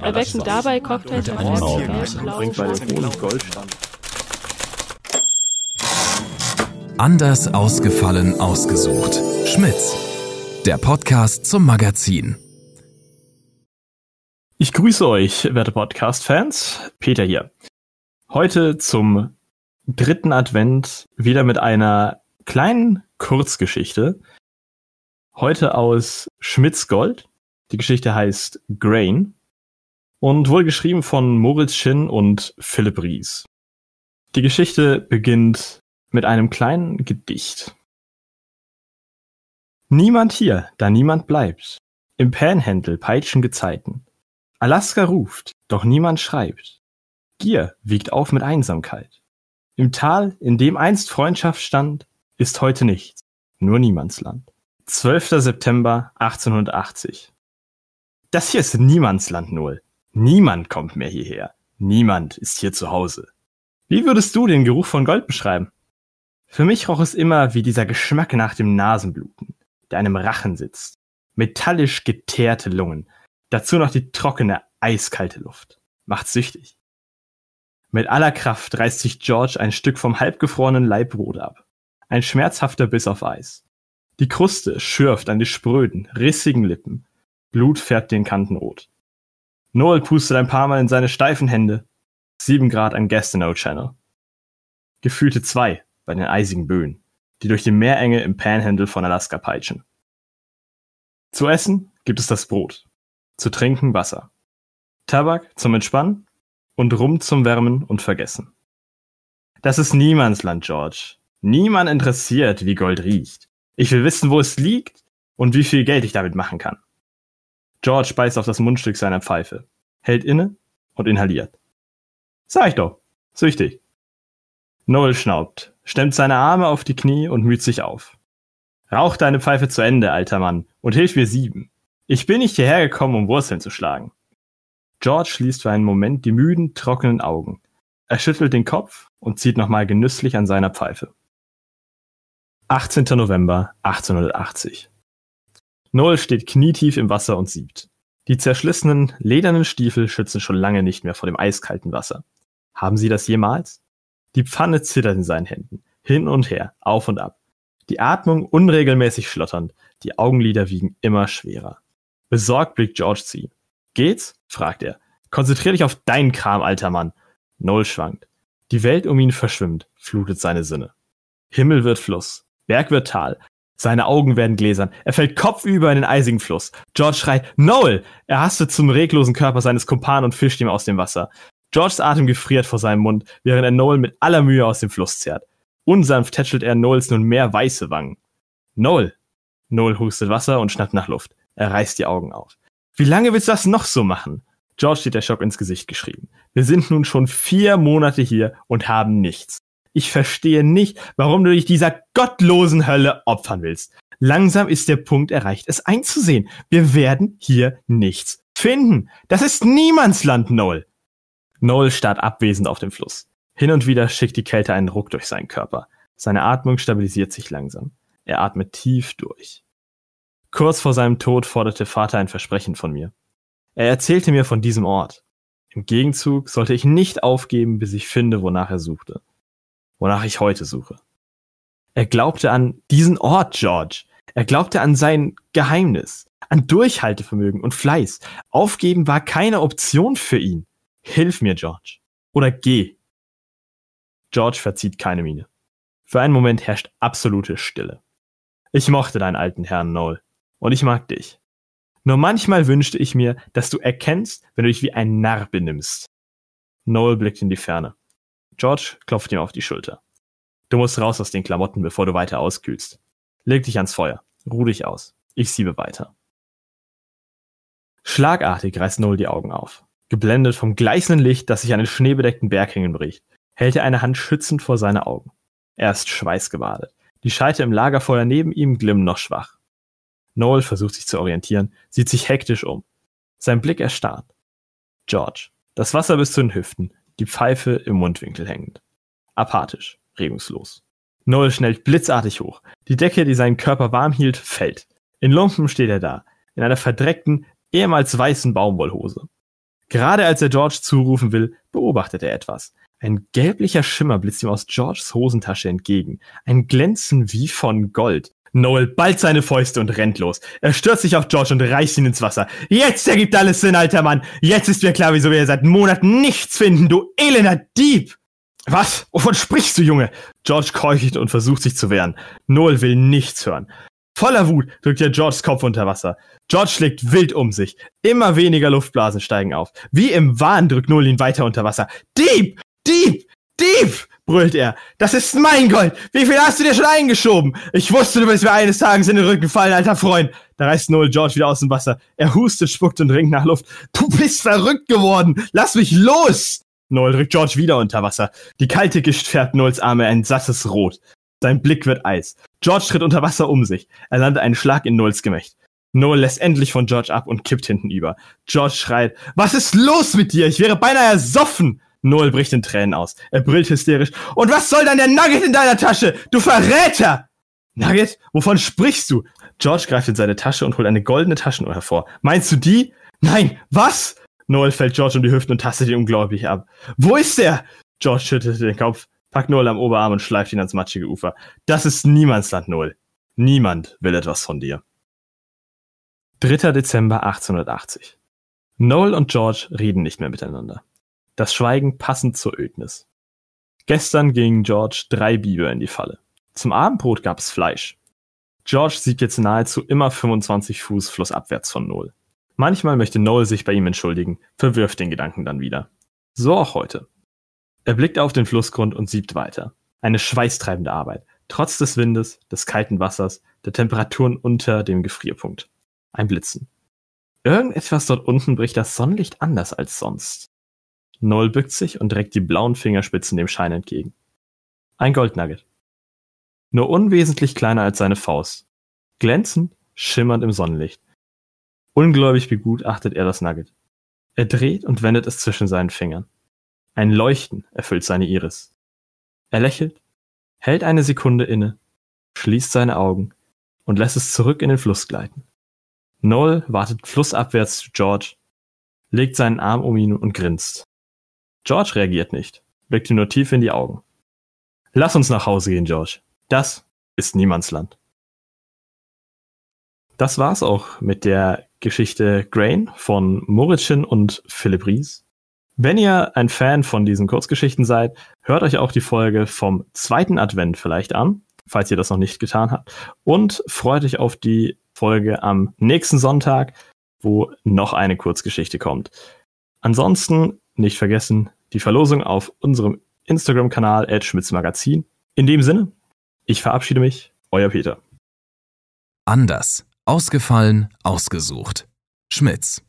Erwecken dabei Cocktails mit Gelb, Blau, Anders ausgefallen ausgesucht. Schmitz. Der Podcast zum Magazin. Ich grüße euch, werte Podcast-Fans. Peter hier. Heute zum dritten Advent wieder mit einer kleinen Kurzgeschichte. Heute aus Schmitz Gold. Die Geschichte heißt Grain und wurde geschrieben von Moritz Schinn und Philipp Ries. Die Geschichte beginnt mit einem kleinen Gedicht. Niemand hier, da niemand bleibt. Im Panhandle peitschen Gezeiten. Alaska ruft, doch niemand schreibt. Gier wiegt auf mit Einsamkeit. Im Tal, in dem einst Freundschaft stand, ist heute nichts, nur Niemandsland. 12. September 1880. Das hier ist Niemandsland Null. Niemand kommt mehr hierher. Niemand ist hier zu Hause. Wie würdest du den Geruch von Gold beschreiben? Für mich roch es immer wie dieser Geschmack nach dem Nasenbluten, der einem Rachen sitzt. Metallisch geteerte Lungen. Dazu noch die trockene, eiskalte Luft. Macht süchtig. Mit aller Kraft reißt sich George ein Stück vom halbgefrorenen Leibbrot ab. Ein schmerzhafter Biss auf Eis. Die Kruste schürft an die spröden, rissigen Lippen Blut färbt den Kanten rot. Noel pustet ein paar Mal in seine steifen Hände. Sieben Grad an Gastineau Channel. Gefühlte zwei bei den eisigen Böen, die durch die Meerenge im Panhandle von Alaska peitschen. Zu essen gibt es das Brot. Zu trinken Wasser. Tabak zum Entspannen und Rum zum Wärmen und Vergessen. Das ist Niemandsland, George. Niemand interessiert, wie Gold riecht. Ich will wissen, wo es liegt und wie viel Geld ich damit machen kann. George beißt auf das Mundstück seiner Pfeife, hält inne und inhaliert. Sag ich doch, süchtig. Noel schnaubt, stemmt seine Arme auf die Knie und müht sich auf. Rauch deine Pfeife zu Ende, alter Mann, und hilf mir sieben. Ich bin nicht hierher gekommen, um Wurzeln zu schlagen. George schließt für einen Moment die müden, trockenen Augen. Er schüttelt den Kopf und zieht nochmal genüsslich an seiner Pfeife. 18. November 1880. Noel steht knietief im Wasser und siebt. Die zerschlissenen, ledernen Stiefel schützen schon lange nicht mehr vor dem eiskalten Wasser. Haben sie das jemals? Die Pfanne zittert in seinen Händen, hin und her, auf und ab. Die Atmung unregelmäßig schlotternd, die Augenlider wiegen immer schwerer. Besorgt blickt George zu ihm. Geht's? fragt er. Konzentrier dich auf deinen Kram, alter Mann. Noel schwankt. Die Welt um ihn verschwimmt, flutet seine Sinne. Himmel wird Fluss, Berg wird Tal, seine Augen werden gläsern. Er fällt kopfüber in den eisigen Fluss. George schreit, Noel! Er hastet zum reglosen Körper seines Kumpanen und fischt ihm aus dem Wasser. Georges Atem gefriert vor seinem Mund, während er Noel mit aller Mühe aus dem Fluss zerrt. Unsanft tätschelt er Noels nun mehr weiße Wangen. Noel! Noel hustet Wasser und schnappt nach Luft. Er reißt die Augen auf. Wie lange willst du das noch so machen? George steht der Schock ins Gesicht geschrieben. Wir sind nun schon vier Monate hier und haben nichts. Ich verstehe nicht, warum du dich dieser gottlosen Hölle opfern willst. Langsam ist der Punkt erreicht, es einzusehen. Wir werden hier nichts finden. Das ist Niemandsland, Noel. Noel starrt abwesend auf den Fluss. Hin und wieder schickt die Kälte einen Ruck durch seinen Körper. Seine Atmung stabilisiert sich langsam. Er atmet tief durch. Kurz vor seinem Tod forderte Vater ein Versprechen von mir. Er erzählte mir von diesem Ort. Im Gegenzug sollte ich nicht aufgeben, bis ich finde, wonach er suchte wonach ich heute suche. Er glaubte an diesen Ort, George. Er glaubte an sein Geheimnis, an Durchhaltevermögen und Fleiß. Aufgeben war keine Option für ihn. Hilf mir, George. Oder geh. George verzieht keine Miene. Für einen Moment herrscht absolute Stille. Ich mochte deinen alten Herrn Noel. Und ich mag dich. Nur manchmal wünschte ich mir, dass du erkennst, wenn du dich wie ein Narr benimmst. Noel blickt in die Ferne. George klopft ihm auf die Schulter. Du musst raus aus den Klamotten, bevor du weiter auskühlst. Leg dich ans Feuer. Ruh dich aus. Ich siebe weiter. Schlagartig reißt Noel die Augen auf. Geblendet vom gleißenden Licht, das sich an den schneebedeckten Berghängen bricht, hält er eine Hand schützend vor seine Augen. Er ist schweißgebadet. Die Scheite im Lagerfeuer neben ihm glimmen noch schwach. Noel versucht sich zu orientieren, sieht sich hektisch um. Sein Blick erstarrt. George. Das Wasser bis zu den Hüften, die Pfeife im Mundwinkel hängend. Apathisch, regungslos. Noel schnellt blitzartig hoch. Die Decke, die seinen Körper warm hielt, fällt. In Lumpen steht er da, in einer verdreckten, ehemals weißen Baumwollhose. Gerade als er George zurufen will, beobachtet er etwas. Ein gelblicher Schimmer blitzt ihm aus Georges Hosentasche entgegen. Ein Glänzen wie von Gold. Noel ballt seine Fäuste und rennt los. Er stürzt sich auf George und reißt ihn ins Wasser. Jetzt ergibt alles Sinn, alter Mann. Jetzt ist mir klar, wieso wir seit Monaten nichts finden, du elender Dieb. Was? Wovon sprichst du, Junge? George keucht und versucht sich zu wehren. Noel will nichts hören. Voller Wut drückt er Georges Kopf unter Wasser. George schlägt wild um sich. Immer weniger Luftblasen steigen auf. Wie im Wahn drückt Noel ihn weiter unter Wasser. Dieb! Dieb! Dieb! Brüllt er. Das ist mein Gold! Wie viel hast du dir schon eingeschoben? Ich wusste, du wirst mir eines Tages in den Rücken fallen, alter Freund! Da reißt Noel George wieder aus dem Wasser. Er hustet, spuckt und ringt nach Luft. Du bist verrückt geworden! Lass mich los! Noel drückt George wieder unter Wasser. Die kalte Gischt färbt Noels Arme ein sattes Rot. Sein Blick wird Eis. George tritt unter Wasser um sich. Er landet einen Schlag in Noels Gemächt. Noel lässt endlich von George ab und kippt hinten über. George schreit, was ist los mit dir? Ich wäre beinahe ersoffen! Noel bricht in Tränen aus. Er brüllt hysterisch. Und was soll dann der Nugget in deiner Tasche? Du Verräter! Nugget? Wovon sprichst du? George greift in seine Tasche und holt eine goldene Taschenuhr hervor. Meinst du die? Nein, was? Noel fällt George um die Hüften und tastet ihn unglaublich ab. Wo ist der? George schüttelt den Kopf, packt Noel am Oberarm und schleift ihn ans matschige Ufer. Das ist Niemandsland, Noel. Niemand will etwas von dir. 3. Dezember 1880. Noel und George reden nicht mehr miteinander. Das Schweigen passend zur Ödnis. Gestern gingen George drei Biber in die Falle. Zum Abendbrot gab es Fleisch. George sieht jetzt nahezu immer 25 Fuß flussabwärts von Noel. Manchmal möchte Noel sich bei ihm entschuldigen, verwirft den Gedanken dann wieder. So auch heute. Er blickt auf den Flussgrund und siebt weiter. Eine schweißtreibende Arbeit, trotz des Windes, des kalten Wassers, der Temperaturen unter dem Gefrierpunkt. Ein Blitzen. Irgendetwas dort unten bricht das Sonnenlicht anders als sonst. Noel bückt sich und reckt die blauen Fingerspitzen dem Schein entgegen. Ein Goldnugget. Nur unwesentlich kleiner als seine Faust. Glänzend, schimmernd im Sonnenlicht. Ungläubig begutachtet er das Nugget. Er dreht und wendet es zwischen seinen Fingern. Ein Leuchten erfüllt seine Iris. Er lächelt, hält eine Sekunde inne, schließt seine Augen und lässt es zurück in den Fluss gleiten. Noel wartet flussabwärts zu George, legt seinen Arm um ihn und grinst. George reagiert nicht, blickt ihm nur tief in die Augen. Lass uns nach Hause gehen, George. Das ist Niemandsland. Das war's auch mit der Geschichte Grain von Moritzchen und Philipp Ries. Wenn ihr ein Fan von diesen Kurzgeschichten seid, hört euch auch die Folge vom zweiten Advent vielleicht an, falls ihr das noch nicht getan habt. Und freut euch auf die Folge am nächsten Sonntag, wo noch eine Kurzgeschichte kommt. Ansonsten nicht vergessen, die Verlosung auf unserem Instagram-Kanal Magazin. In dem Sinne, ich verabschiede mich, euer Peter. Anders. Ausgefallen, ausgesucht. Schmitz.